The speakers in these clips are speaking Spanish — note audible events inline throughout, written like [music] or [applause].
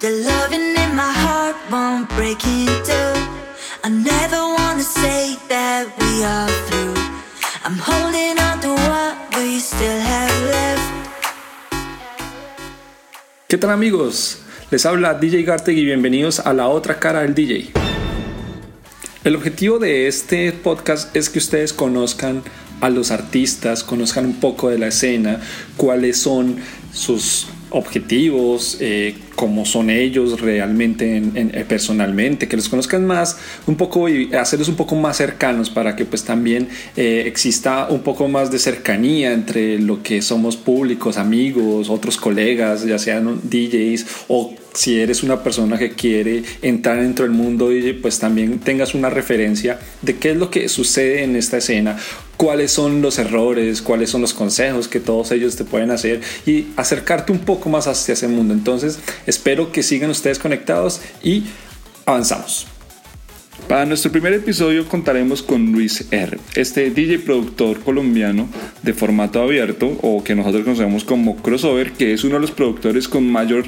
The loving in my heart won't break into. I never wanna say that we are through. I'm holding on to what we still have left. ¿Qué tal amigos? Les habla DJ Garteg y bienvenidos a la otra cara del DJ. El objetivo de este podcast es que ustedes conozcan a los artistas, conozcan un poco de la escena, cuáles son sus objetivos, eh, cómo son ellos realmente en, eh, personalmente, que los conozcan más un poco y hacerlos un poco más cercanos para que pues también eh, exista un poco más de cercanía entre lo que somos públicos, amigos, otros colegas, ya sean DJs o si eres una persona que quiere entrar dentro del mundo pues también tengas una referencia de qué es lo que sucede en esta escena, cuáles son los errores, cuáles son los consejos que todos ellos te pueden hacer y acercarte un poco más hacia ese mundo. Entonces, espero que sigan ustedes conectados y avanzamos. Para nuestro primer episodio contaremos con Luis R, este DJ productor colombiano de formato abierto o que nosotros conocemos como crossover, que es uno de los productores con mayor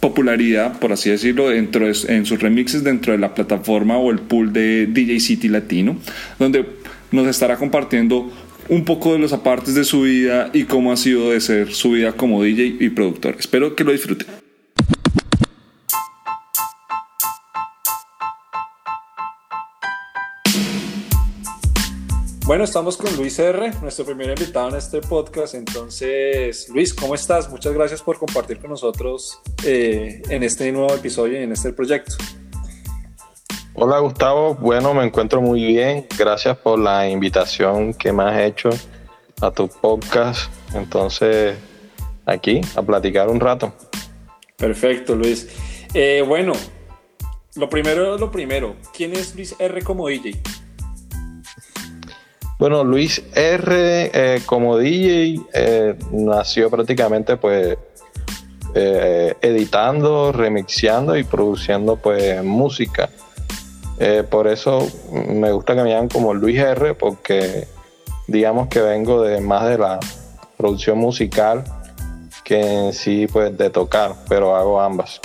popularidad, por así decirlo, dentro en sus remixes dentro de la plataforma o el pool de DJ City Latino, donde nos estará compartiendo un poco de los apartes de su vida y cómo ha sido de ser su vida como DJ y productor. Espero que lo disfruten. Bueno, estamos con Luis R, nuestro primer invitado en este podcast. Entonces, Luis, ¿cómo estás? Muchas gracias por compartir con nosotros eh, en este nuevo episodio y en este proyecto. Hola Gustavo, bueno, me encuentro muy bien. Gracias por la invitación que me has hecho a tu podcast. Entonces, aquí a platicar un rato. Perfecto, Luis. Eh, bueno, lo primero es lo primero. ¿Quién es Luis R como DJ? Bueno, Luis R eh, como DJ eh, nació prácticamente pues eh, editando, remixeando y produciendo pues música. por eso me gusta que me llamen como Luis R porque digamos que vengo de más de la producción musical que en sí pues de tocar, pero hago ambas.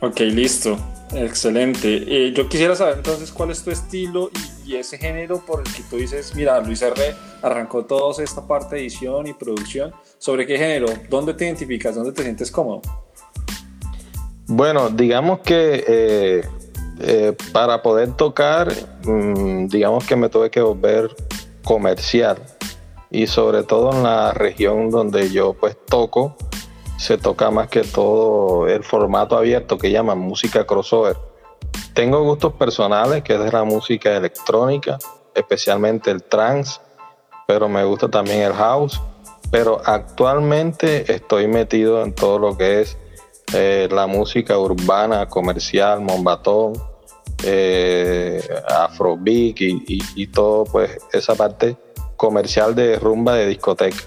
Ok, listo. Excelente. yo quisiera saber entonces cuál es tu estilo y y ese género por el que tú dices, mira, Luis R. arrancó toda esta parte de edición y producción, ¿sobre qué género? ¿Dónde te identificas? ¿Dónde te sientes cómodo? Bueno, digamos que eh, eh, para poder tocar, mm, digamos que me tuve que volver comercial y sobre todo en la región donde yo pues toco, se toca más que todo el formato abierto que llaman música crossover tengo gustos personales, que es la música electrónica, especialmente el trance, pero me gusta también el house. Pero actualmente estoy metido en todo lo que es eh, la música urbana, comercial, mombatón, eh, afrobeat y, y, todo, pues esa parte comercial de rumba de discoteca.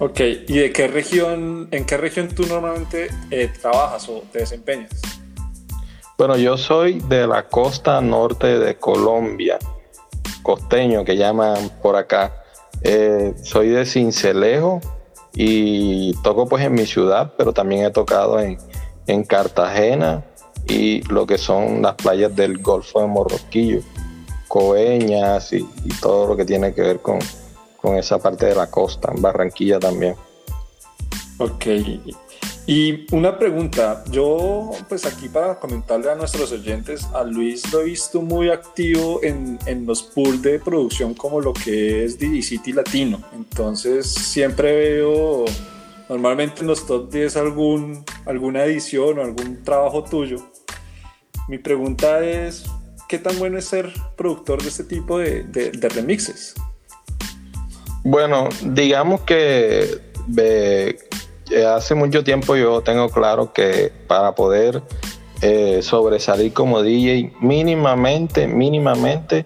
Ok, ¿y de qué región, en qué región tú normalmente eh, trabajas o te desempeñas? Bueno, yo soy de la costa norte de Colombia, costeño que llaman por acá. Eh, soy de Cincelejo y toco pues en mi ciudad, pero también he tocado en, Cartagena y lo que son las playas del Golfo de Morroquillo, Coeñas y, todo lo que tiene que ver con, con esa parte de la costa, en Barranquilla también. Ok, y una pregunta, yo pues aquí para comentarle a nuestros oyentes, a Luis lo he visto muy activo en, en los pools de producción como lo que es DJ City Latino, entonces siempre veo normalmente en los top 10 algún, alguna edición o algún trabajo tuyo. Mi pregunta es, ¿qué tan bueno es ser productor de este tipo de, de, remixes? Bueno, digamos que... Eh, hace mucho tiempo yo tengo claro que para poder eh, sobresalir como DJ, mínimamente, mínimamente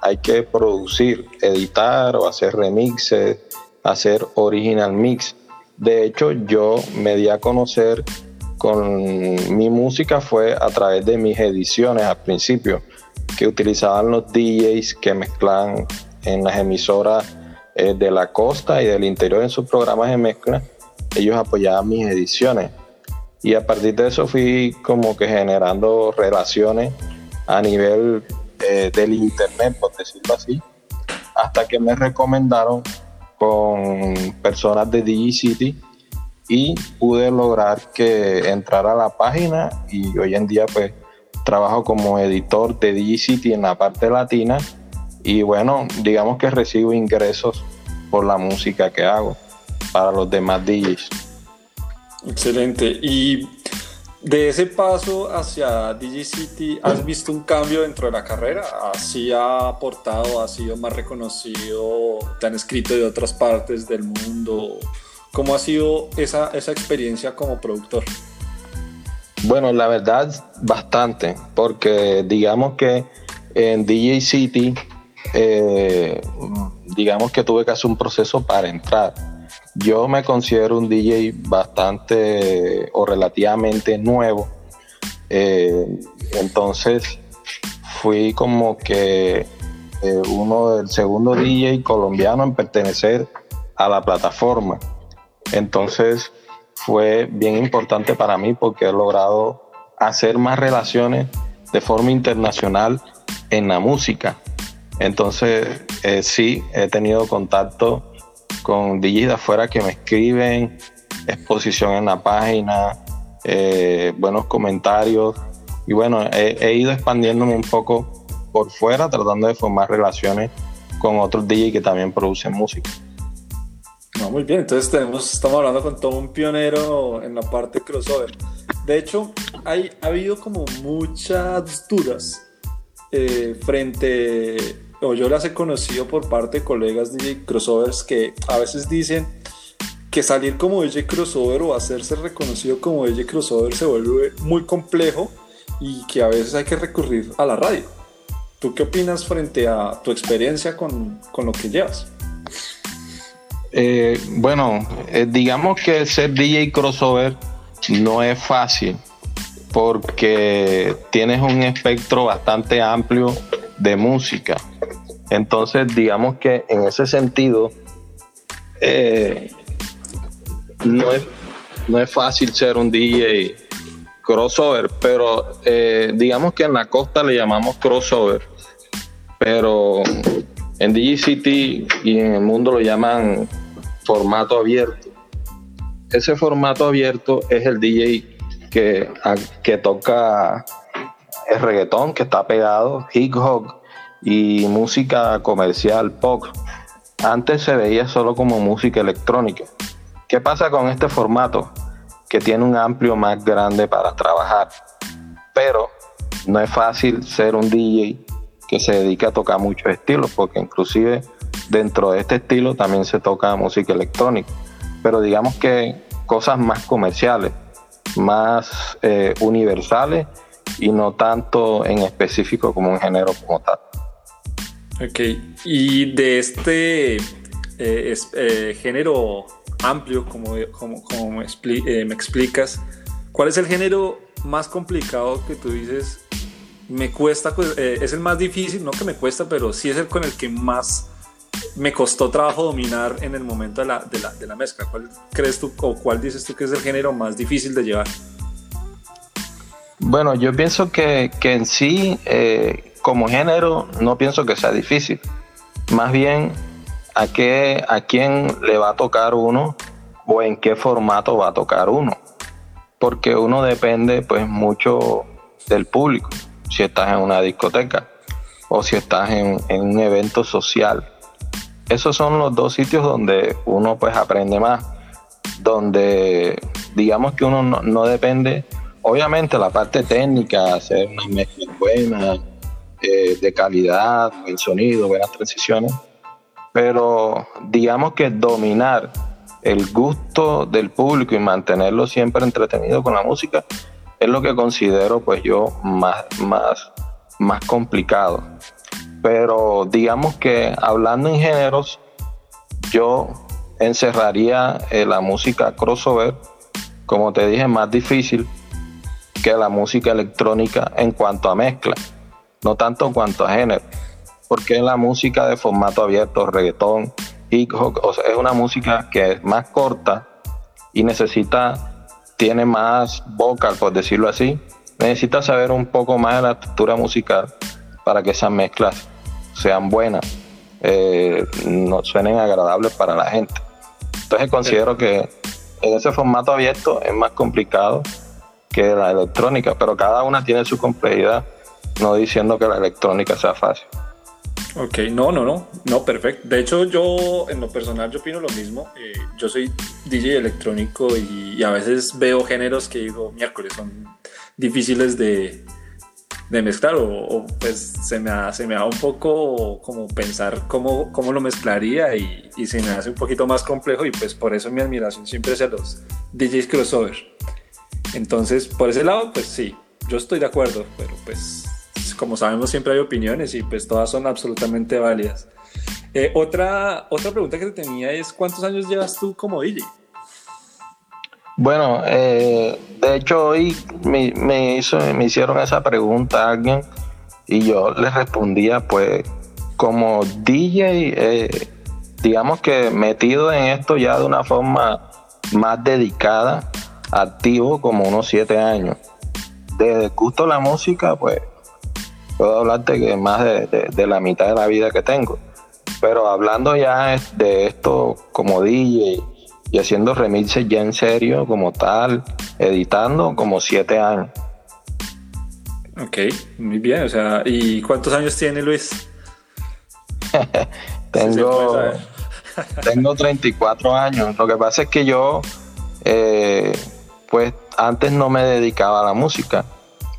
hay que producir, editar o hacer remixes, hacer original mix. De hecho, yo me di a conocer con mi música fue a través de mis ediciones al principio, que utilizaban los DJs que mezclan en las emisoras eh, de la costa y del interior en sus programas de mezcla ellos apoyaban mis ediciones. Y a partir de eso fui como que generando relaciones a nivel eh, del internet, por decirlo así, hasta que me recomendaron con personas de DigiCity y pude lograr que entrara a la página y hoy en día pues trabajo como editor de DigiCity en la parte latina y bueno, digamos que recibo ingresos por la música que hago para los demás DJs. Excelente. Y de ese paso hacia DigiCity, ¿has visto un cambio dentro de la carrera? ¿Así ha aportado, ha sido más reconocido? ¿Te han escrito de otras partes del mundo? ¿Cómo ha sido esa, esa experiencia como productor? Bueno, la verdad, bastante, porque digamos que en DJ City, eh, digamos que tuve que hacer un proceso para entrar. Yo me considero un DJ bastante o relativamente nuevo, eh, entonces fui como que eh, uno del segundo DJ colombiano en pertenecer a la plataforma. Entonces fue bien importante para mí porque he logrado hacer más relaciones de forma internacional en la música. Entonces, eh, sí, he tenido contacto con DJs de afuera que me escriben, exposición en la página, eh, buenos comentarios. Y bueno, he, ido expandiéndome un poco por fuera, tratando de formar relaciones con otros DJs que también producen música. Muy bien, entonces estamos hablando con todo un pionero en la parte crossover. De hecho, hay, ha habido como muchas dudas eh, frente, o yo las he conocido por parte de colegas DJ crossovers que a veces dicen que salir como DJ crossover o hacerse reconocido como DJ crossover se vuelve muy complejo y que a veces hay que recurrir a la radio. ¿Tú qué opinas frente a tu experiencia con, con lo que llevas? Eh, bueno, eh, digamos que ser DJ crossover no es fácil porque tienes un espectro bastante amplio de música. Entonces, digamos que en ese sentido, eh, no, es, no es fácil ser un DJ crossover, pero digamos que en la costa le llamamos crossover, pero en DigiCity y en el mundo lo llaman formato abierto. Ese formato abierto es el DJ que, que toca el reggaetón, que está pegado, hip hop y música comercial pop. Antes se veía solo como música electrónica. ¿Qué pasa con este formato? Que tiene un amplio más grande para trabajar. Pero no es fácil ser un DJ que se dedica a tocar muchos estilos, porque inclusive dentro de este estilo también se toca música electrónica, pero digamos que cosas más comerciales, más eh, universales y no tanto en específico como un género como tal. Ok, y de este eh, eh, género amplio, como, como, como me, me explicas, ¿cuál es el género más complicado que tú dices me cuesta, pues, eh, es el más difícil, no que me cuesta, pero sí es el con el que más me costó trabajo dominar en el momento de la, de la, de la mezcla. ¿Cuál crees tú o cuál dices tú que es el género más difícil de llevar? Bueno, yo pienso que, que en sí, eh, como género, no pienso que sea difícil. Más bien, a, qué, a quién le va a tocar uno o en qué formato va a tocar uno. Porque uno depende pues mucho del público si estás en una discoteca o si estás en, un evento social. Esos son los dos sitios donde uno pues aprende más, donde digamos que uno no, depende, obviamente la parte técnica, hacer una mezcla buena, eh, de calidad, el sonido, buenas transiciones, pero digamos que dominar el gusto del público y mantenerlo siempre entretenido con la música es lo que considero pues yo más, más, más complicado. Pero digamos que hablando en géneros, yo encerraría eh, la música crossover, como te dije, más difícil que la música electrónica en cuanto a mezcla, no tanto en cuanto a género, porque la música de formato abierto, reggaetón, hip hop, es una música que es más corta y necesita tiene más vocal, por decirlo así, necesita saber un poco más de la estructura musical para que esas mezclas sean buenas, eh, no suenen agradables para la gente. Entonces considero que en ese formato abierto es más complicado que la electrónica, pero cada una tiene su complejidad, no diciendo que la electrónica sea fácil. Ok, no, no, no, no, perfecto. De hecho, yo en lo personal yo opino lo mismo. Eh, yo soy DJ electrónico y, a veces veo géneros que digo, miércoles, son difíciles de, de mezclar o, pues se me, da, se me da un poco como pensar cómo, cómo lo mezclaría y, y, se me hace un poquito más complejo y pues por eso mi admiración siempre es a los DJs crossover. Entonces, por ese lado, pues sí, yo estoy de acuerdo, pero pues como sabemos siempre hay opiniones y pues todas son absolutamente válidas. Eh, otra, otra pregunta que te tenía es, ¿cuántos años llevas tú como DJ? Bueno, eh, de hecho hoy me, hizo, me hicieron esa pregunta a alguien y yo le respondía pues como DJ, eh, digamos que metido en esto ya de una forma más dedicada, activo como unos siete años. Desde gusto la música, pues puedo hablarte que más de, la mitad de la vida que tengo. Pero hablando ya de esto como DJ y haciendo remixes ya en serio, como tal, editando, como siete años. Ok, muy bien. O sea, ¿y cuántos años tiene Luis? [laughs] tengo, [laughs] tengo 34 años. Lo que pasa es que yo, eh, pues antes no me dedicaba a la música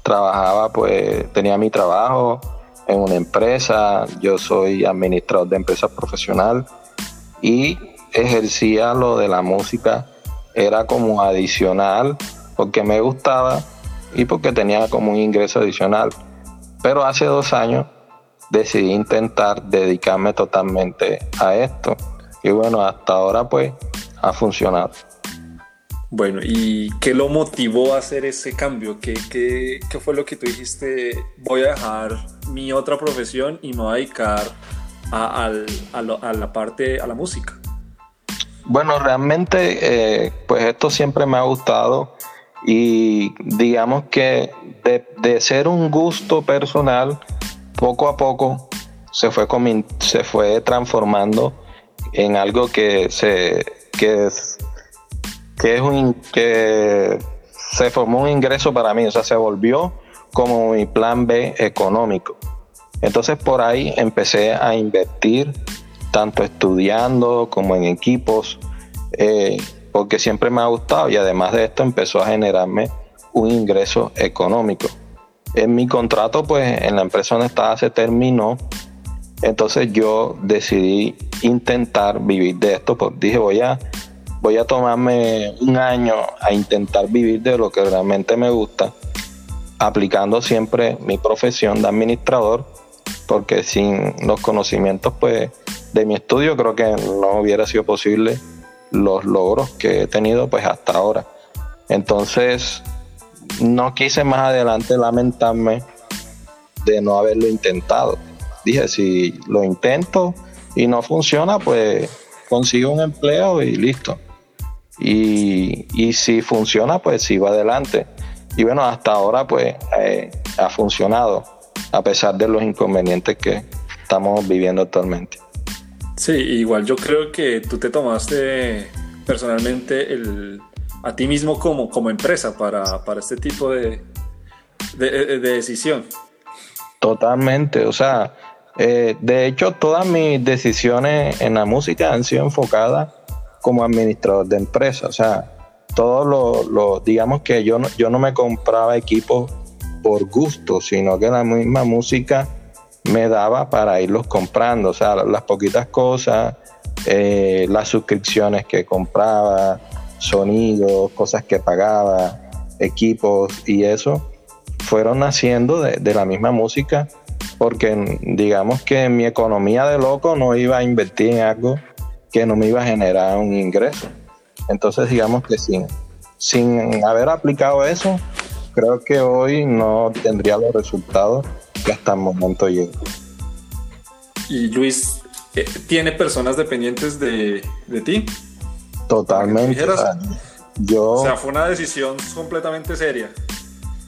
trabajaba, pues tenía mi trabajo en una empresa, yo soy administrador de empresa profesional y ejercía lo de la música, era como adicional porque me gustaba y porque tenía como un ingreso adicional. Pero hace dos años decidí intentar dedicarme totalmente a esto y bueno, hasta ahora pues ha funcionado. Bueno, ¿y qué lo motivó a hacer ese cambio? ¿Qué, qué, qué fue lo que tú dijiste? Voy a dejar mi otra profesión y me voy a dedicar a, a, la parte, a la música. Bueno, realmente, eh, pues esto siempre me ha gustado y digamos que de, de, ser un gusto personal, poco a poco se fue, se fue transformando en algo que se que que es un que se formó un ingreso para mí, o sea, se volvió como mi plan B económico. Entonces por ahí empecé a invertir, tanto estudiando como en equipos, eh, porque siempre me ha gustado y además de esto empezó a generarme un ingreso económico. En mi contrato, pues en la empresa donde estaba se terminó, entonces yo decidí intentar vivir de esto, pues dije voy a voy a tomarme un año a intentar vivir de lo que realmente me gusta, aplicando siempre mi profesión de administrador, porque sin los conocimientos pues, de mi estudio creo que no hubiera sido posible los logros que he tenido pues hasta ahora. Entonces, no quise más adelante lamentarme de no haberlo intentado. Dije, si lo intento y no funciona, pues consigo un empleo y listo. Y, si funciona, pues sí va adelante. Y bueno, hasta ahora pues eh, ha funcionado, a pesar de los inconvenientes que estamos viviendo actualmente. Sí, igual yo creo que tú te tomaste personalmente el, a ti mismo como, como empresa para, para este tipo de, de, decisión. Totalmente, o sea, eh, de hecho todas mis decisiones en la música han sido enfocadas como administrador de empresa. O sea, todo lo, digamos que yo no, yo no me compraba equipos por gusto, sino que la misma música me daba para irlos comprando. O sea, las poquitas cosas, eh, las suscripciones que compraba, sonidos, cosas que pagaba, equipos y eso, fueron naciendo de, de la misma música porque digamos que mi economía de loco no iba a invertir en algo que no me iba a generar un ingreso. Entonces, digamos que sin, sin haber aplicado eso, creo que hoy no tendría los resultados que hasta el momento llego. Y Luis, eh, ¿tiene personas dependientes de, de ti? Totalmente. yo... O sea, fue una decisión completamente seria.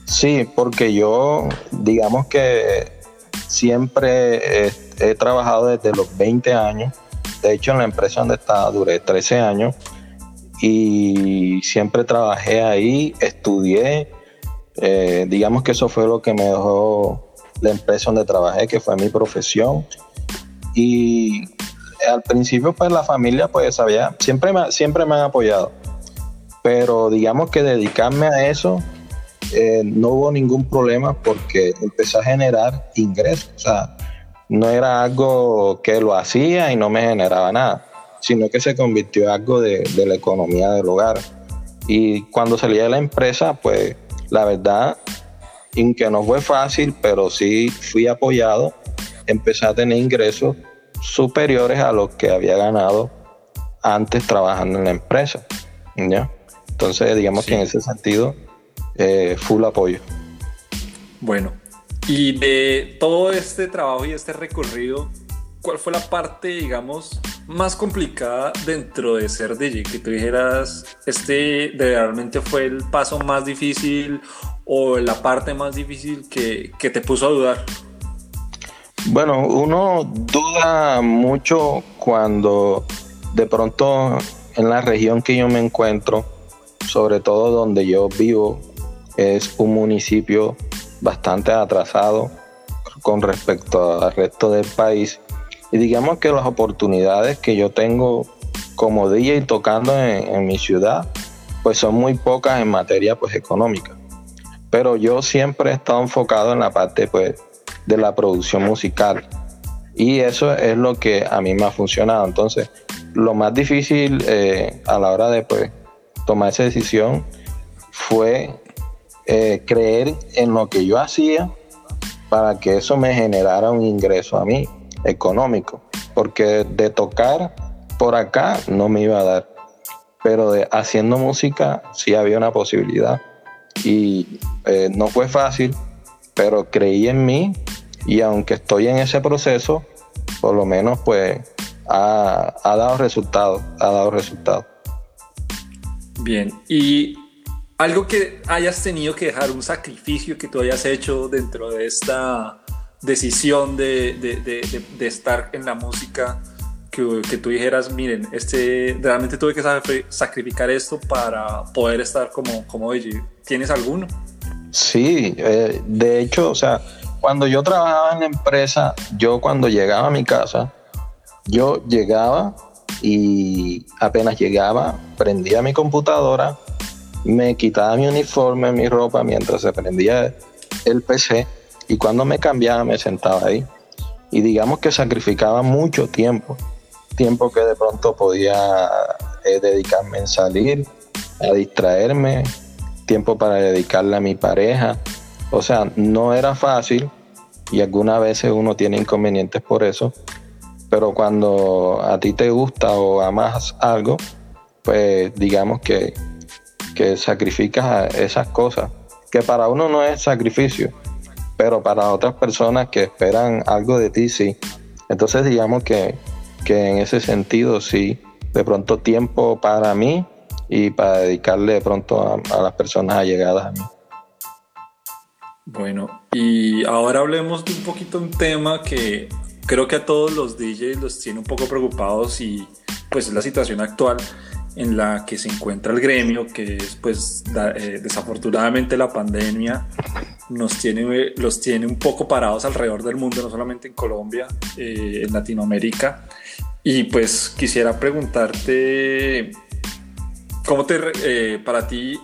Sí, porque yo, digamos que siempre he, trabajado desde los 20 años. De hecho, en la empresa donde estaba duré 13 años y siempre trabajé ahí, estudié. Eh, digamos que eso fue lo que me dejó la empresa donde trabajé, que fue mi profesión. Y al principio, pues la familia, pues sabía, siempre me, siempre me han apoyado. Pero digamos que dedicarme a eso, eh, no hubo ningún problema porque empecé a generar ingresos. O sea, no era algo que lo hacía y no me generaba nada, sino que se convirtió en algo de, de la economía del hogar. Y cuando salí de la empresa, pues la verdad, aunque no fue fácil, pero sí fui apoyado, empecé a tener ingresos superiores a los que había ganado antes trabajando en la empresa. ¿ya? Entonces, digamos que en ese sentido, eh, full apoyo. Bueno, y de todo este trabajo y este recorrido, ¿cuál fue la parte, digamos, más complicada dentro de ser DJ? Que tú dijeras, este realmente fue el paso más difícil o la parte más difícil que, que te puso a dudar. Bueno, uno duda mucho cuando de pronto en la región que yo me encuentro, sobre todo donde yo vivo, es un municipio bastante atrasado con respecto al resto del país. Y digamos que las oportunidades que yo tengo como DJ tocando en, mi ciudad, pues son muy pocas en materia pues económica. Pero yo siempre he estado enfocado en la parte pues de la producción musical. Y eso es lo que a mí me ha funcionado. Entonces, lo más difícil eh, a la hora de pues, tomar esa decisión fue eh, creer en lo que yo hacía para que eso me generara un ingreso a mí económico. Porque de tocar por acá no me iba a dar. Pero de haciendo música sí había una posibilidad. Y eh, no fue fácil, pero creí en mí y aunque estoy en ese proceso, por lo menos pues ha, dado resultados, ha dado resultados. Bien, y algo que hayas tenido que dejar, un sacrificio que tú hayas hecho dentro de esta decisión de, de, estar en la música, que, que, tú dijeras, miren, este, realmente tuve que sacrificar esto para poder estar como, como DJ. ¿Tienes alguno? Sí, eh, de hecho, o sea, cuando yo trabajaba en la empresa, yo cuando llegaba a mi casa, yo llegaba y apenas llegaba, prendía mi computadora, me quitaba mi uniforme, mi ropa mientras se prendía el PC y cuando me cambiaba me sentaba ahí. Y digamos que sacrificaba mucho tiempo, tiempo que de pronto podía eh, dedicarme en salir, a distraerme, tiempo para dedicarle a mi pareja, o sea, no era fácil y algunas veces uno tiene inconvenientes por eso, pero cuando a ti te gusta o amas algo, pues digamos que, que sacrificas esas cosas, que para uno no es sacrificio, pero para otras personas que esperan algo de ti sí. Entonces digamos que, en ese sentido sí, de pronto tiempo para mí y para dedicarle de pronto a, a las personas allegadas a mí. Bueno, y ahora hablemos de un poquito un tema que creo que a todos los DJs los tiene un poco preocupados y pues es la situación actual en la que se encuentra el gremio, que es pues eh, desafortunadamente la pandemia nos tiene, los tiene un poco parados alrededor del mundo, no solamente en Colombia, eh, en Latinoamérica. Y pues quisiera preguntarte, ¿cómo te, eh, para ti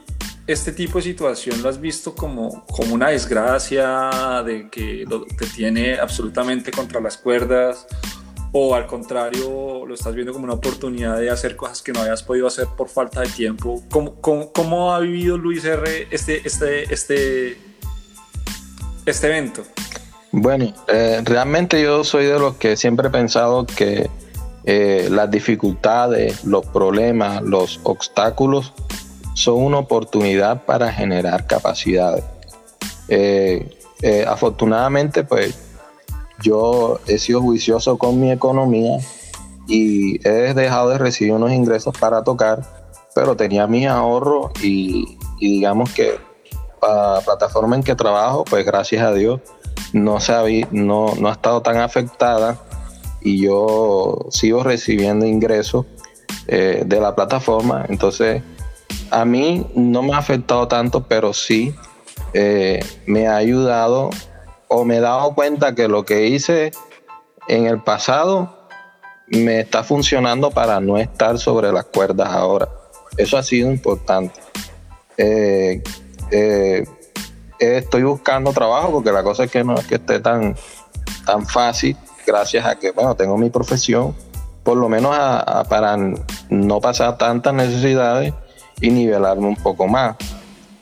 este tipo de situación lo has visto como, como una desgracia de que te tiene absolutamente contra las cuerdas o al contrario lo estás viendo como una oportunidad de hacer cosas que no habías podido hacer por falta de tiempo? ¿Cómo, ha vivido Luis R este, este, este, este evento? Bueno, eh, realmente yo soy de los que siempre he pensado que eh, las dificultades, los problemas, los obstáculos son una oportunidad para generar capacidades. Eh, afortunadamente, pues yo he sido juicioso con mi economía y he dejado de recibir unos ingresos para tocar, pero tenía mi ahorro y, digamos que la plataforma en que trabajo, pues gracias a Dios, no, se no, no ha estado tan afectada y yo sigo recibiendo ingresos eh, de la plataforma. Entonces, a mí no me ha afectado tanto, pero sí eh, me ha ayudado o me he dado cuenta que lo que hice en el pasado me está funcionando para no estar sobre las cuerdas ahora. Eso ha sido importante. Eh, eh, estoy buscando trabajo porque la cosa es que no es que esté tan, tan fácil, gracias a que, bueno, tengo mi profesión, por lo menos para no pasar tantas necesidades y nivelarme un poco más.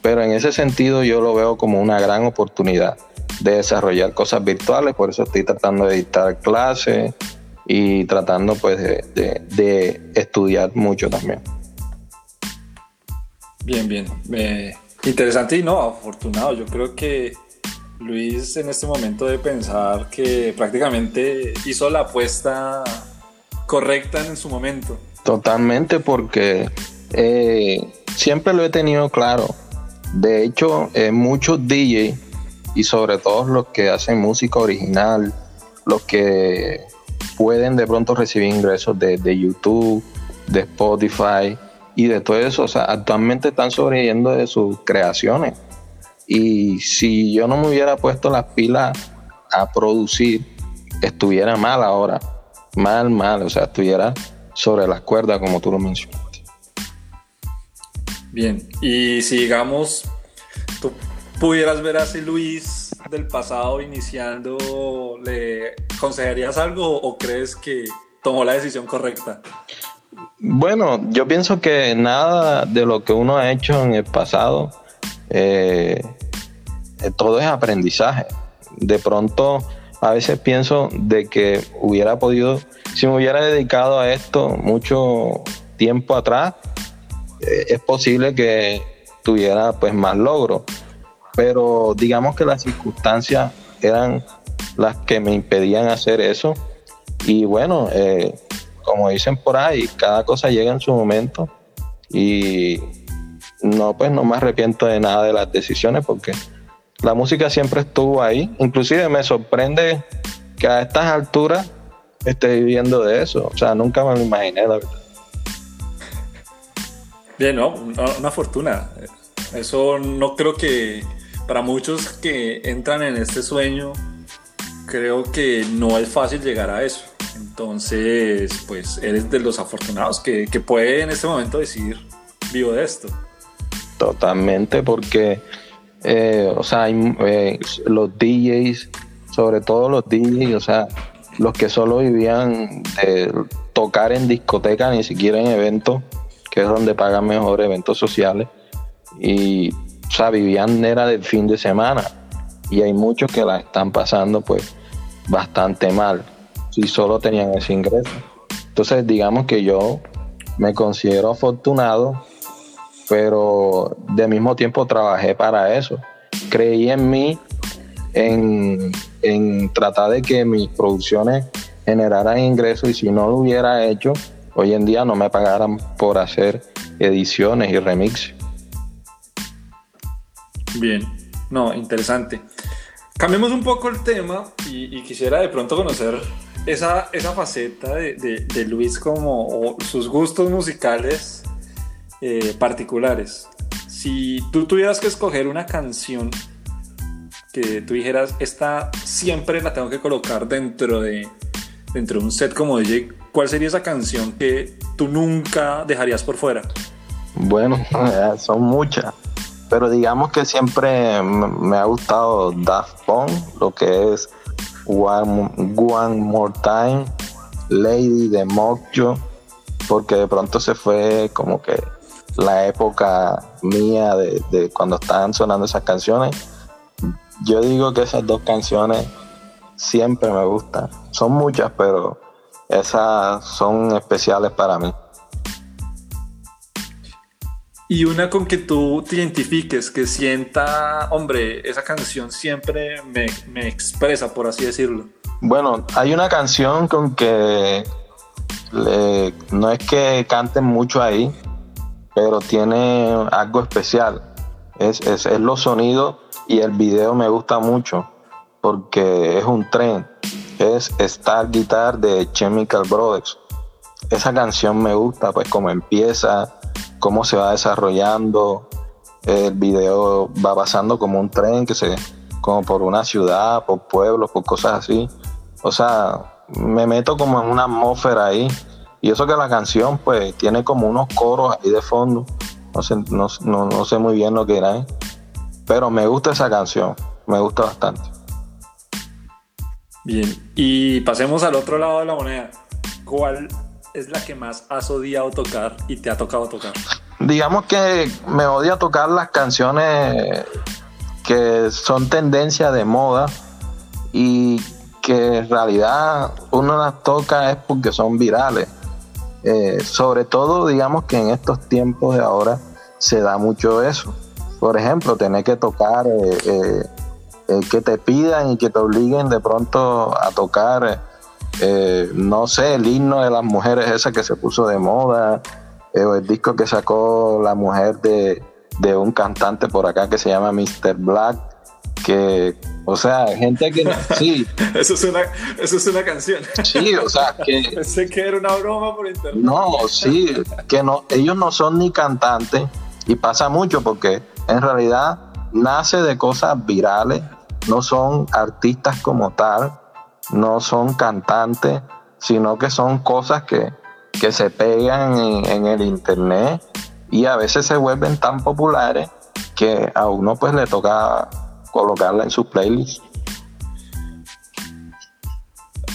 Pero en ese sentido yo lo veo como una gran oportunidad de desarrollar cosas virtuales, por eso estoy tratando de dictar clases y tratando pues de, estudiar mucho también. Bien, bien. interesante y no, afortunado. Yo creo que Luis en este momento debe pensar que prácticamente hizo la apuesta correcta en su momento. Totalmente, porque eh, siempre lo he tenido claro. De hecho, eh, muchos DJs y sobre todo los que hacen música original, los que pueden de pronto recibir ingresos de, YouTube, de Spotify y de todo eso, o sea, actualmente están sobreviviendo de sus creaciones. Y si yo no me hubiera puesto las pilas a producir, estuviera mal ahora. Mal, mal, o sea, estuviera sobre las cuerdas como tú lo mencionaste. Bien, y si digamos, tú pudieras ver a ese Luis del pasado iniciando, ¿le aconsejarías algo o crees que tomó la decisión correcta? Bueno, yo pienso que nada de lo que uno ha hecho en el pasado, eh, eh, todo es aprendizaje. De pronto, a veces pienso de que hubiera podido, si me hubiera dedicado a esto mucho tiempo atrás, eh, es posible que tuviera pues más logro pero digamos que las circunstancias eran las que me impedían hacer eso. Y bueno, eh, como dicen por ahí, cada cosa llega en su momento y no, pues no me arrepiento de nada de las decisiones porque la música siempre estuvo ahí. Inclusive me sorprende que a estas alturas esté viviendo de eso. O sea, nunca me lo imaginé, la verdad. Bien, ¿no? Una fortuna. Eso no creo que para muchos que entran en este sueño, creo que no es fácil llegar a eso. Entonces, pues eres de los afortunados que, que puede en este momento decir, vivo de esto. Totalmente, porque, eh, o sea, eh, los DJs, sobre todo los DJs, o sea, los que solo vivían de tocar en discoteca, ni siquiera en eventos, que es donde pagan mejor eventos sociales, y o sea, vivían era del fin de semana y hay muchos que la están pasando pues bastante mal si solo tenían ese ingreso. Entonces digamos que yo me considero afortunado, pero de mismo tiempo trabajé para eso. Creí en mí, en, en tratar de que mis producciones generaran ingresos y si no lo hubiera hecho, hoy en día no me pagaran por hacer ediciones y remixes. Bien, no, interesante. Cambiemos un poco el tema y, quisiera de pronto conocer esa, esa faceta de, Luis como sus gustos musicales eh, particulares. Si tú tuvieras que escoger una canción que tú dijeras, esta siempre la tengo que colocar dentro de, dentro de un set como DJ, ¿cuál sería esa canción que tú nunca dejarías por fuera? Bueno, [laughs] son muchas. Pero digamos que siempre me ha gustado Daft Punk, lo que es One, More Time, Lady de Mojo, porque de pronto se fue como que la época mía de, cuando estaban sonando esas canciones. Yo digo que esas dos canciones siempre me gustan. Son muchas, pero esas son especiales para mí y una con que tú te identifiques, que sienta, hombre, esa canción siempre me, expresa, por así decirlo. Bueno, hay una canción con que no es que canten mucho ahí, pero tiene algo especial. Es, es, es los sonidos y el video me gusta mucho porque es un tren. Es Star Guitar de Chemical Brothers. Esa canción me gusta, pues como empieza, cómo se va desarrollando. El video va pasando como un tren que se, como por una ciudad, por pueblos, por cosas así. O sea, me meto como en una atmósfera ahí. Y eso que la canción, pues, tiene como unos coros ahí de fondo. No sé, no, sé muy bien lo que era, pero me gusta esa canción. Me gusta bastante. Bien, y pasemos al otro lado de la moneda. ¿Cuál es la que más has odiado tocar y te ha tocado tocar? Digamos que me odia tocar las canciones que son tendencia de moda y que en realidad uno las toca es porque son virales. Eh, sobre todo, digamos que en estos tiempos de ahora se da mucho eso. Por ejemplo, tener que tocar, eh, eh, que te pidan y que te obliguen de pronto a tocar, no sé, el himno de las mujeres esa que se puso de moda, o el disco que sacó la mujer de, de un cantante por acá que se llama Mr. Black, que, o sea, gente que sí. [laughs] eso, es una, eso es una canción. Sí, o sea, que... [laughs] Pensé que era una broma por internet. No, sí, que no, ellos no son ni cantantes y pasa mucho porque en realidad nace de cosas virales, no son artistas como tal, no son cantantes, sino que son cosas que, que se pegan en, en el internet y a veces se vuelven tan populares que a uno pues le toca colocarla en su playlist.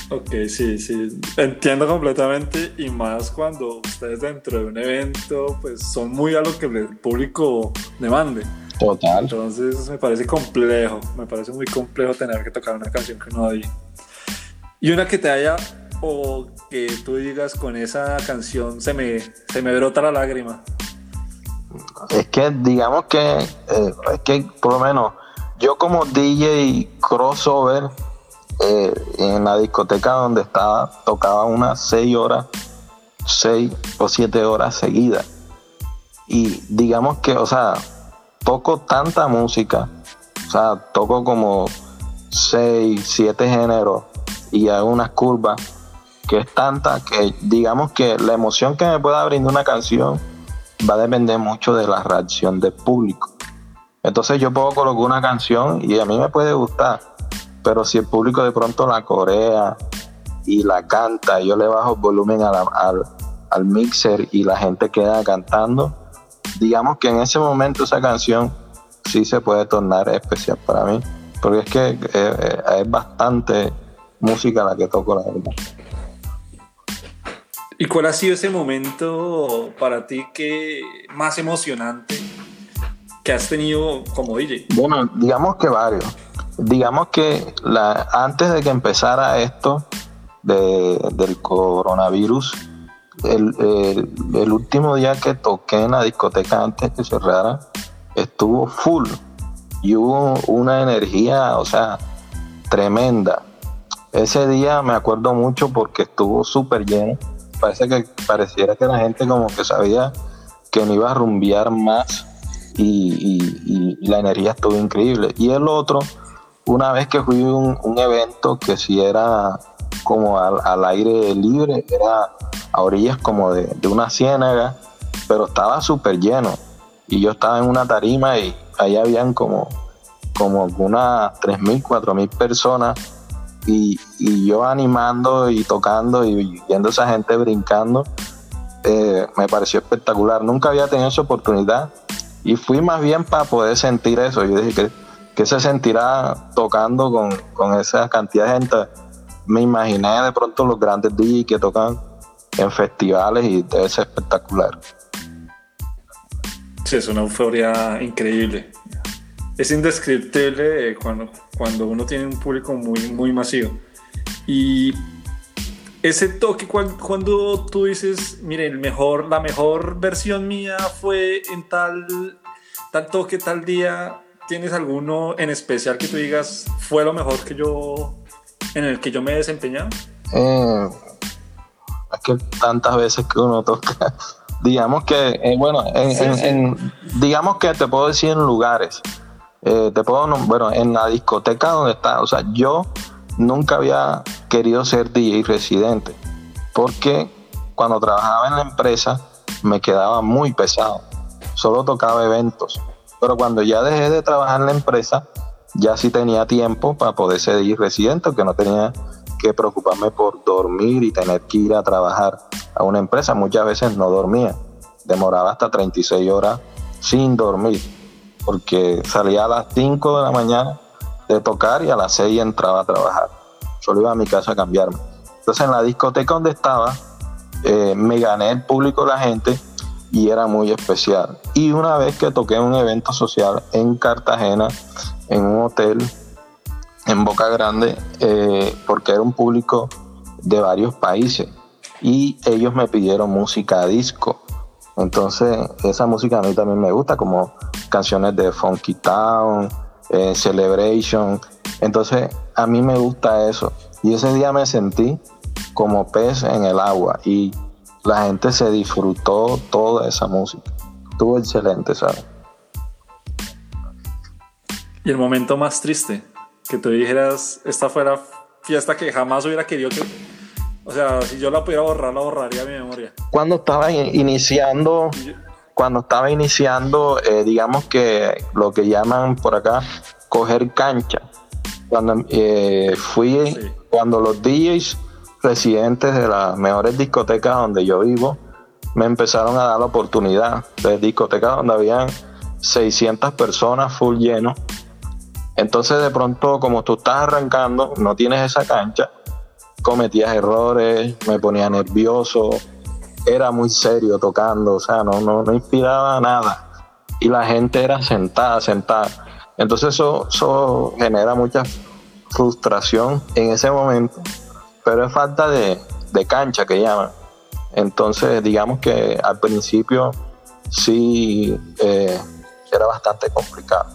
Ok, sí, sí, entiendo completamente y más cuando ustedes dentro de un evento pues son muy a lo que el público demande. Total. Entonces me parece complejo, me parece muy complejo tener que tocar una canción que no hay. Y una que te haya o que tú digas con esa canción se me, se me brota la lágrima es que digamos que eh, es que por lo menos yo como DJ crossover eh, en la discoteca donde estaba tocaba unas 6 horas 6 o 7 horas seguidas. Y digamos que o sea toco tanta música o sea toco como 6 7 géneros y hago unas curvas que es tanta que digamos que la emoción que me pueda brindar una canción va a depender mucho de la reacción del público. Entonces yo puedo colocar una canción y a mí me puede gustar, pero si el público de pronto la corea y la canta, yo le bajo el volumen al, al mixer y la gente queda cantando, digamos que en ese momento esa canción sí se puede tornar especial para mí, porque es que eh, eh, es bastante música la que toco, la verdad. ¿Y cuál ha sido ese momento para ti que más emocionante que has tenido como DJ? Bueno, digamos que varios. Digamos que la, antes de que empezara esto del coronavirus, el, el, último día que toqué en la discoteca antes que cerrara, estuvo full y hubo una energía, o sea, tremenda. Ese día me acuerdo mucho porque estuvo súper lleno parece que pareciera que la gente como que sabía que no iba a rumbear más y, la energía estuvo increíble. Y el otro, una vez que fui a un, evento que si era como al, aire libre, era a orillas como de, una ciénaga, pero estaba súper lleno. Y yo estaba en una tarima y ahí habían como, como unas 3.000, 4.000 personas y, yo animando y tocando y viendo esa gente brincando, eh, me pareció espectacular. Nunca había tenido esa oportunidad y fui más bien para poder sentir eso. Yo dije que, que se sentirá tocando con, con, esa cantidad de gente. Me imaginé de pronto los grandes DJs que tocan en festivales y debe ser espectacular. Sí, es una euforia increíble es indescriptible eh, cuando, cuando uno tiene un público muy, muy masivo. Y ese toque cuando, tú dices, mire, el mejor, la mejor versión mía fue en tal, tal toque, tal día, ¿tienes alguno en especial que tú digas fue lo mejor que yo, en el que yo me he desempeñado? Eh, es que tantas veces que uno toca, [laughs] digamos que, eh, bueno, en, digamos que te puedo decir en lugares. Eh, te puedo, bueno, en la discoteca donde está, o sea, yo nunca había querido ser DJ residente, porque cuando trabajaba en la empresa me quedaba muy pesado, solo tocaba eventos, pero cuando ya dejé de trabajar en la empresa, ya sí tenía tiempo para poder ser DJ residente, que no tenía que preocuparme por dormir y tener que ir a trabajar a una empresa, muchas veces no dormía, demoraba hasta 36 horas sin dormir, porque salía a las 5 de la mañana de tocar y a las 6 entraba a trabajar. Solo iba a mi casa a cambiarme. Entonces en la discoteca donde estaba, eh, me gané el público de la gente y era muy especial. Y una vez que toqué un evento social en Cartagena, en un hotel en Boca Grande, eh, porque era un público de varios países y ellos me pidieron música disco. Entonces, esa música a mí también me gusta, como canciones de Funky Town, eh, Celebration. Entonces, a mí me gusta eso. Y ese día me sentí como pez en el agua y la gente se disfrutó toda esa música. Estuvo excelente, ¿sabes? Y el momento más triste, que tú dijeras, esta fue la fiesta que jamás hubiera querido que o sea, si yo la pudiera borrar, la borraría mi memoria. Cuando estaba iniciando, cuando estaba iniciando, eh, digamos que lo que llaman por acá, coger cancha. Cuando eh, fui, cuando los DJs residentes de las mejores discotecas donde yo vivo, me empezaron a dar la oportunidad de discotecas donde habían 600 personas full lleno. Entonces de pronto, como tú estás arrancando, no tienes esa cancha, cometía errores, me ponía nervioso, era muy serio tocando, o sea, no, no, no inspiraba nada. Y la gente era sentada, sentada. Entonces eso, eso genera mucha frustración en ese momento, pero es falta de, cancha que llaman. Entonces, digamos que al principio sí eh, era bastante complicado.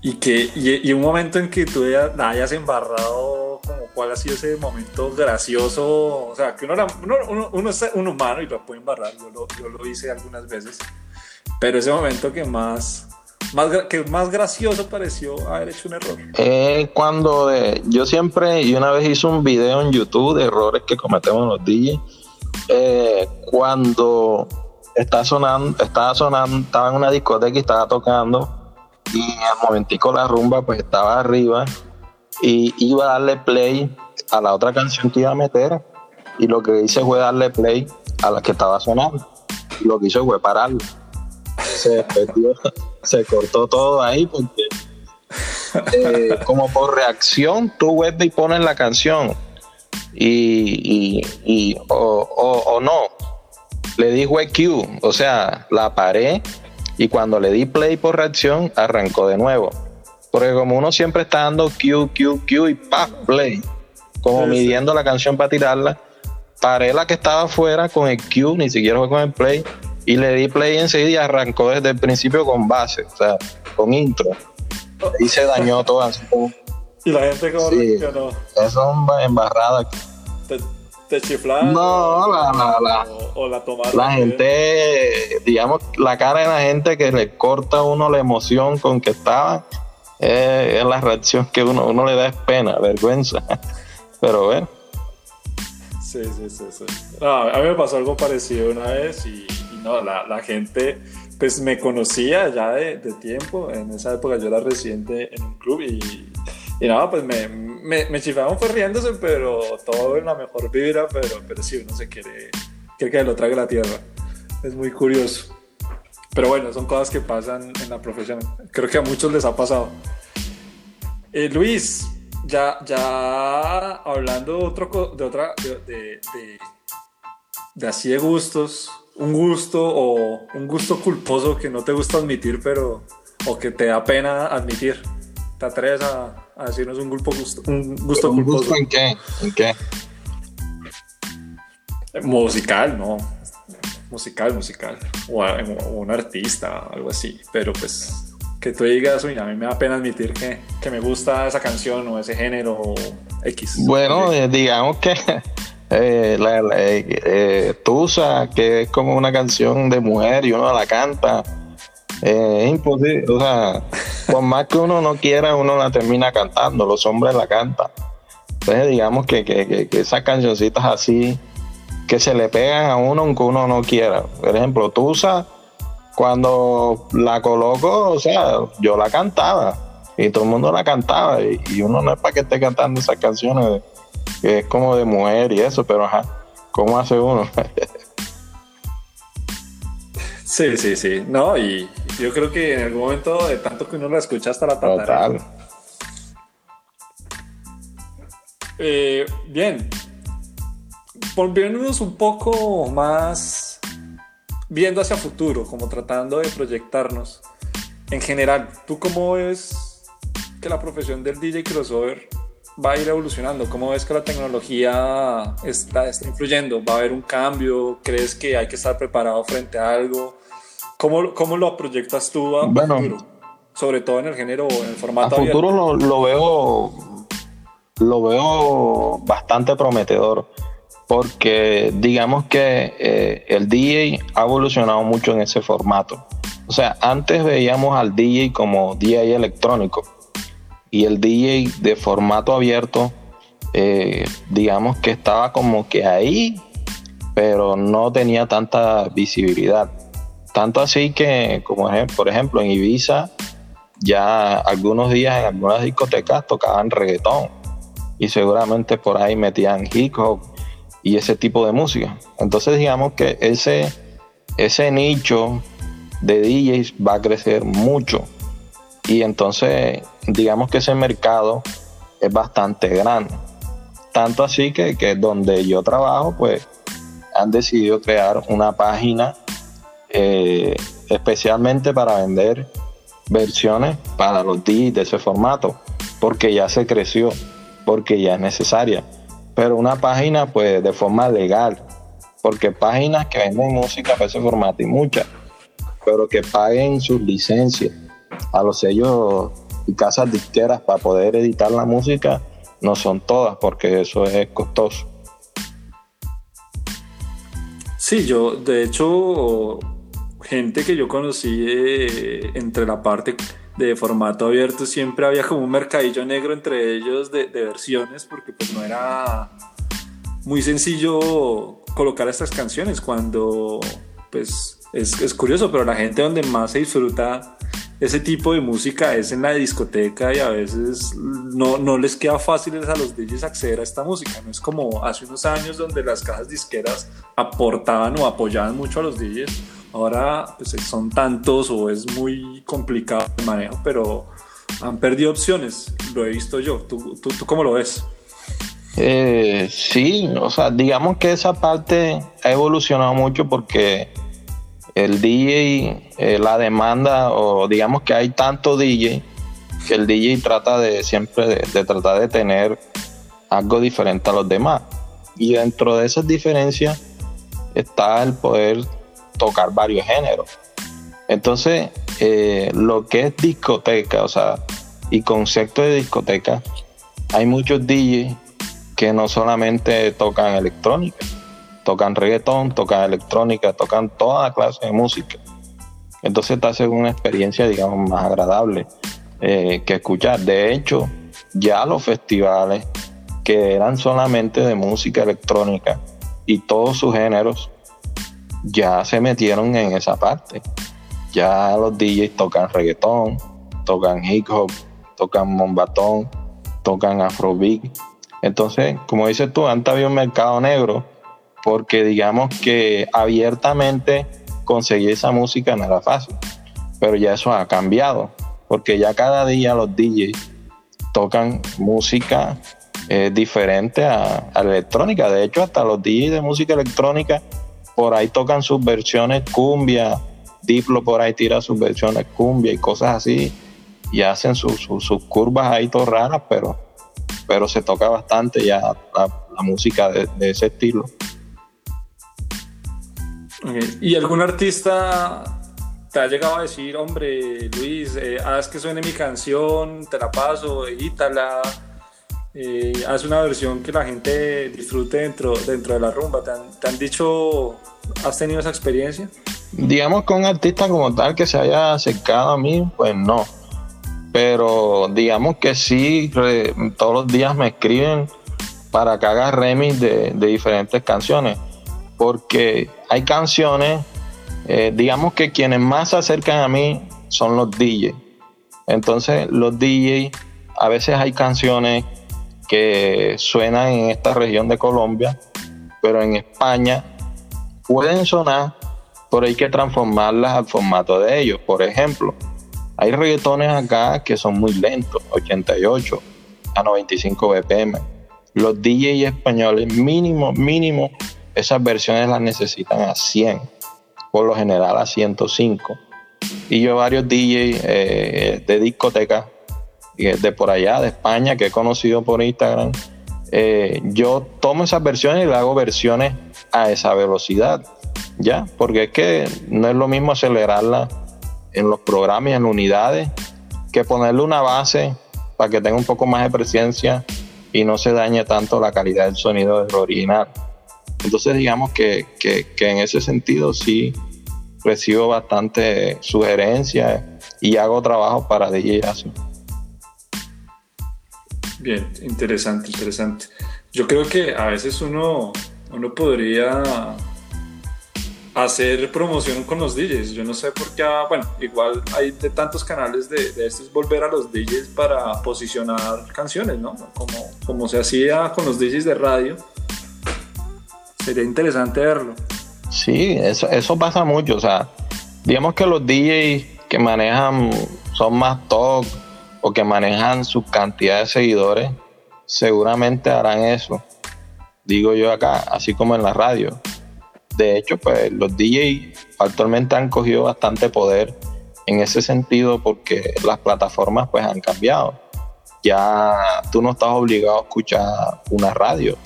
Y que y, un momento en que tú ya, hayas embarrado, como cuál ha sido ese momento gracioso, o sea, que uno, era, uno, uno, es un humano y lo puede embarrar, yo lo, yo lo hice algunas veces, pero ese momento que más, más, que más gracioso pareció haber hecho un error. Eh, cuando yo siempre, y una vez hice un video en YouTube de errores que cometemos los DJs, eh, cuando estaba sonando, estaba sonando, estaba en una discoteca y estaba tocando y al momentico la rumba pues estaba arriba y iba a darle play a la otra canción que iba a meter y lo que hice fue darle play a la que estaba sonando. Y lo que hizo fue pararlo se perdió, [laughs] se cortó todo ahí porque eh, [laughs] como por reacción tú vuelves y pones la canción y, y, o, o, no. Le di Q o sea la paré y cuando le di play por reacción, arrancó de nuevo. Porque como uno siempre está dando Q, Q, Q y pa, play, como midiendo la canción para tirarla, paré la que estaba afuera con el Q, ni siquiera fue con el play, y le di play enseguida y arrancó desde el principio con base, o sea, con intro. Y se dañó [laughs] todo. y la gente como sí, Eso es embarrada te chiflaron no, la, la, o, la tomaron. La gente, digamos, la cara de la gente que le corta a uno la emoción con que estaba, es la reacción que uno, uno le da es pena, vergüenza. [laughs] Pero bueno. Sí, sí, sí, sí. a mí me pasó algo parecido una vez y, no, la, la, gente pues me conocía ya de, tiempo. En esa época yo era residente en un club y, y nada, pues me, me, me fue riéndose, pero todo en la mejor vibra, pero, pero sí, uno se quiere, quiere que lo trague la tierra. Es muy curioso. Pero bueno, son cosas que pasan en la profesión. Creo que a muchos les ha pasado. Eh, Luis, ya, ya hablando de, otro, de otra, de, de, de, así de gustos, un gusto o un gusto culposo que no te gusta admitir, pero, o que te da pena admitir. ¿Te atreves a, a decirnos un, grupo gusto, un gusto ¿Un Gusto en qué? ¿En qué? Musical, no. Musical, musical. O, un artista, algo así. Pero pues que tú digas, a mí me da pena admitir que, que me gusta esa canción o ese género X. Bueno, eh, digamos que [laughs] eh, la, eh, Tusa, que es como una canción de mujer y uno la canta. Eh, es imposible, o sea, por más que uno no quiera, uno la termina cantando, los hombres la cantan. Entonces, digamos que, que, que, esas cancioncitas así, que se le pegan a uno aunque uno no quiera. Por ejemplo, Tusa, cuando la coloco, o sea, yo la cantaba y todo el mundo la cantaba y, y uno no es para que esté cantando esas canciones que es como de mujer y eso, pero ajá, ¿cómo hace uno? [laughs] sí, sí, sí, no, y yo creo que en algún momento de tanto que uno la escucha hasta la Total. Eh, bien, volviéndonos un poco más viendo hacia futuro, como tratando de proyectarnos. En general, ¿tú cómo ves que la profesión del DJ crossover va a ir evolucionando? ¿Cómo ves que la tecnología está, está influyendo? ¿Va a haber un cambio? ¿Crees que hay que estar preparado frente a algo? ¿Cómo, cómo lo proyectas tú a futuro? Sobre todo en el género, en el formato. A futuro lo, lo, veo, lo veo bastante prometedor porque digamos que eh, el DJ ha evolucionado mucho en ese formato. O sea, antes veíamos al DJ como DJ electrónico y el DJ de formato abierto, eh, digamos que estaba como que ahí, pero no tenía tanta visibilidad. Tanto así que, como por ejemplo, en Ibiza, ya algunos días en algunas discotecas tocaban reggaetón y seguramente por ahí metían hip hop y ese tipo de música. Entonces digamos que ese, ese nicho de DJs va a crecer mucho y entonces, digamos que ese mercado es bastante grande. Tanto así que, que donde yo trabajo, pues han decidido crear una página eh, especialmente para vender versiones para los DJs de ese formato, porque ya se creció, porque ya es necesaria. Pero una página, pues, de forma legal, porque páginas que venden música para ese formato y muchas, pero que paguen sus licencias a los sellos y casas disqueras para poder editar la música no son todas porque eso es costoso. Sí, yo de hecho gente que yo conocí eh, entre la parte de formato abierto siempre había como un mercadillo negro entre ellos de, versiones porque pues no era muy sencillo colocar estas canciones cuando pues es, es curioso pero la gente donde más se disfruta ese tipo de música es en la discoteca y a veces no, no les queda fácil a los DJs acceder a esta música. No es como hace unos años donde las cajas disqueras aportaban o apoyaban mucho a los DJs. Ahora pues, son tantos o es muy complicado el manejo, pero han perdido opciones. Lo he visto yo. ¿Tú, tú, tú cómo lo ves? Eh, sí, o sea, digamos que esa parte ha evolucionado mucho porque el DJ, eh, la demanda, o digamos que hay tanto DJ, que el DJ trata de siempre de, tratar de tener algo diferente a los demás. Y dentro de esas diferencias está el poder tocar varios géneros. Entonces, eh, lo que es discoteca, o sea, y concepto de discoteca, hay muchos DJs que no solamente tocan electrónica, tocan reggaetón, tocan electrónica, tocan toda clase de música. Entonces te hace una experiencia, digamos, más agradable eh, que escuchar. De hecho, ya los festivales que eran solamente de música electrónica y todos sus géneros, ya se metieron en esa parte. Ya los DJs tocan reggaetón, tocan hip hop, tocan mombatón, tocan afrobeat. Entonces, como dices tú, antes había un mercado negro porque digamos que abiertamente conseguir esa música no era fácil, pero ya eso ha cambiado, porque ya cada día los DJs tocan música eh, diferente a, la electrónica, de hecho hasta los DJs de música electrónica por ahí tocan sus versiones cumbia, Diplo por ahí tira sus versiones cumbia y cosas así, y hacen sus, curvas ahí todas raras, pero, pero se toca bastante ya la, música de ese estilo. ¿Y algún artista te ha llegado a decir, hombre, Luis, eh, haz que suene mi canción, te la paso, edítala? Eh, haz una versión que la gente disfrute dentro, dentro de la rumba. ¿Te han, ¿Te han dicho, has tenido esa experiencia? Digamos que un artista como tal que se haya acercado a mí, pues no. Pero digamos que sí, todos los días me escriben para que haga remix de, de diferentes canciones. Porque hay canciones, eh, digamos que quienes más se acercan a mí son los DJs. Entonces los DJs, a veces hay canciones que suenan en esta región de Colombia, pero en España pueden sonar, pero hay que transformarlas al formato de ellos. Por ejemplo, hay reggaetones acá que son muy lentos, 88 a 95 BPM. Los DJs españoles mínimo, mínimo, esas versiones las necesitan a 100, por lo general a 105. Y yo varios DJs eh, de discoteca de por allá, de España, que he conocido por Instagram, eh, yo tomo esas versiones y le hago versiones a esa velocidad, ¿ya? Porque es que no es lo mismo acelerarla en los programas en unidades que ponerle una base para que tenga un poco más de presencia y no se dañe tanto la calidad del sonido del original. Entonces digamos que, que, que en ese sentido sí recibo bastante sugerencias y hago trabajo para DJ así. Bien, interesante, interesante. Yo creo que a veces uno, uno podría hacer promoción con los DJs. Yo no sé por qué, ah, bueno, igual hay de tantos canales de, de estos volver a los DJs para posicionar canciones, ¿no? Como, como se hacía con los DJs de radio. Sería interesante verlo. Sí, eso, eso pasa mucho. O sea, digamos que los DJs que manejan son más top o que manejan su cantidad de seguidores, seguramente harán eso. Digo yo acá, así como en la radio. De hecho, pues los DJs actualmente han cogido bastante poder en ese sentido porque las plataformas pues han cambiado. Ya tú no estás obligado a escuchar una radio.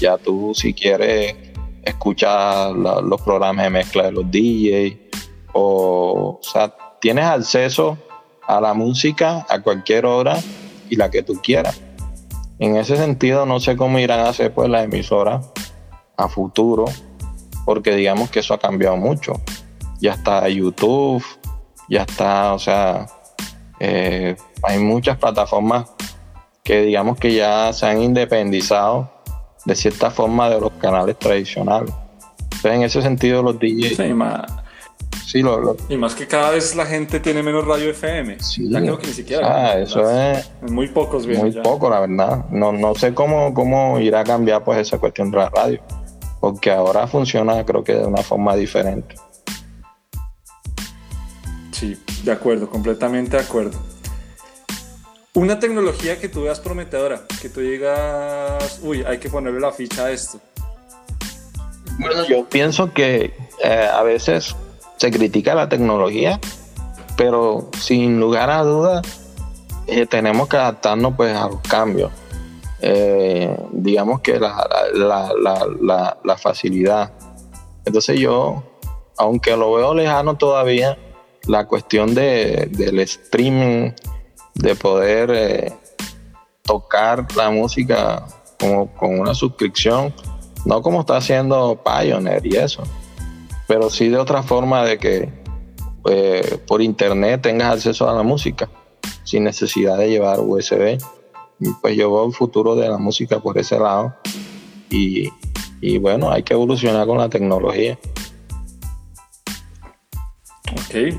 Ya tú si quieres escuchar los programas de mezcla de los DJs o, o sea, tienes acceso a la música a cualquier hora y la que tú quieras. En ese sentido, no sé cómo irán a hacer pues las emisoras a futuro, porque digamos que eso ha cambiado mucho. Ya está YouTube, ya está, o sea, eh, hay muchas plataformas que digamos que ya se han independizado de cierta forma de los canales tradicionales. Entonces, en ese sentido, los DJs, sí, lo- lo- y más que cada vez la gente tiene menos radio FM. sí, Ya creo que ni siquiera. ¿no? eso Las- es Muy pocos bien. muy ya. poco, la verdad. No, no sé cómo, cómo irá a cambiar pues esa cuestión de la radio, porque ahora funciona creo que de una forma diferente. Sí, de acuerdo, completamente de acuerdo. Una tecnología que tú veas prometedora, que tú digas, uy, hay que ponerle la ficha a esto. Bueno, yo pienso que eh, a veces se critica la tecnología, pero sin lugar a dudas eh, tenemos que adaptarnos pues a los cambios. Eh, digamos que la, facilidad. Entonces yo, aunque lo veo lejano todavía, la cuestión de, del streaming, de poder eh, tocar la música como con una suscripción, no como está haciendo Pioneer y eso, pero sí de otra forma de que eh, por internet tengas acceso a la música sin necesidad de llevar USB. Pues yo veo el futuro de la música por ese lado y, y bueno, hay que evolucionar con la tecnología. Ok.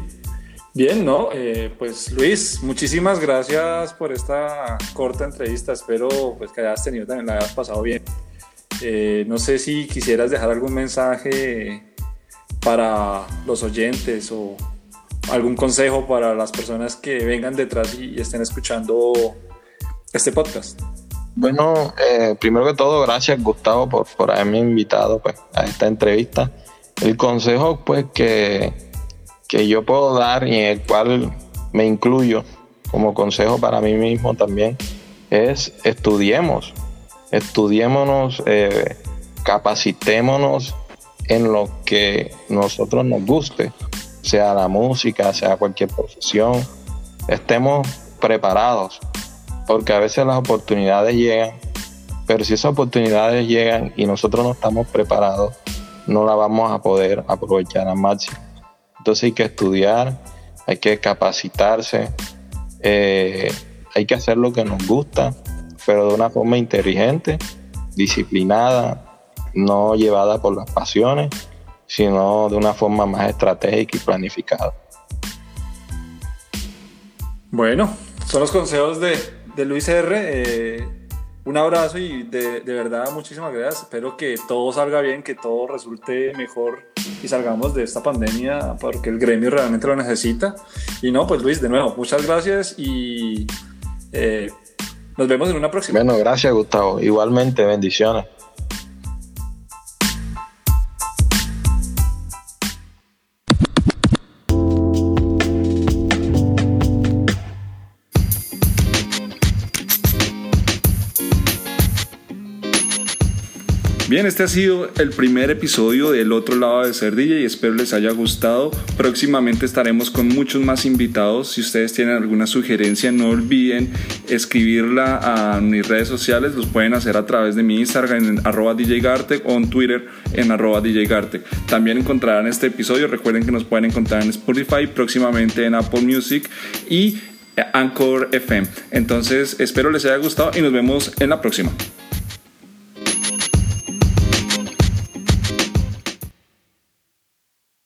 Bien, ¿no? Eh, pues Luis, muchísimas gracias por esta corta entrevista. Espero pues, que hayas tenido también, la hayas pasado bien. Eh, no sé si quisieras dejar algún mensaje para los oyentes o algún consejo para las personas que vengan detrás y, estén escuchando este podcast. Bueno, eh, primero que todo, gracias Gustavo por, por haberme invitado pues, a esta entrevista. El consejo pues que, que yo puedo dar y en el cual me incluyo como consejo para mí mismo también es estudiemos, estudiémonos, eh, capacitémonos en lo que nosotros nos guste, sea la música, sea cualquier profesión, estemos preparados porque a veces las oportunidades llegan, pero si esas oportunidades llegan y nosotros no estamos preparados, no la vamos a poder aprovechar al máximo. Entonces hay que estudiar, hay que capacitarse, eh, hay que hacer lo que nos gusta, pero de una forma inteligente, disciplinada, no llevada por las pasiones, sino de una forma más estratégica y planificada. Bueno, son los consejos de, de Luis R. Eh, un abrazo y de, de, verdad muchísimas gracias. Espero que todo salga bien, que todo resulte mejor y salgamos de esta pandemia porque el gremio realmente lo necesita. Y no, pues Luis, de nuevo, muchas gracias y eh, nos vemos en una próxima. Bueno, gracias Gustavo. Igualmente, bendiciones. Este ha sido el primer episodio del otro lado de ser DJ y espero les haya gustado. Próximamente estaremos con muchos más invitados. Si ustedes tienen alguna sugerencia, no olviden escribirla a mis redes sociales. Los pueden hacer a través de mi Instagram en arroba DJGartec o en Twitter en arroba DJGartec. También encontrarán este episodio. Recuerden que nos pueden encontrar en Spotify, próximamente en Apple Music y Anchor FM. Entonces, espero les haya gustado y nos vemos en la próxima.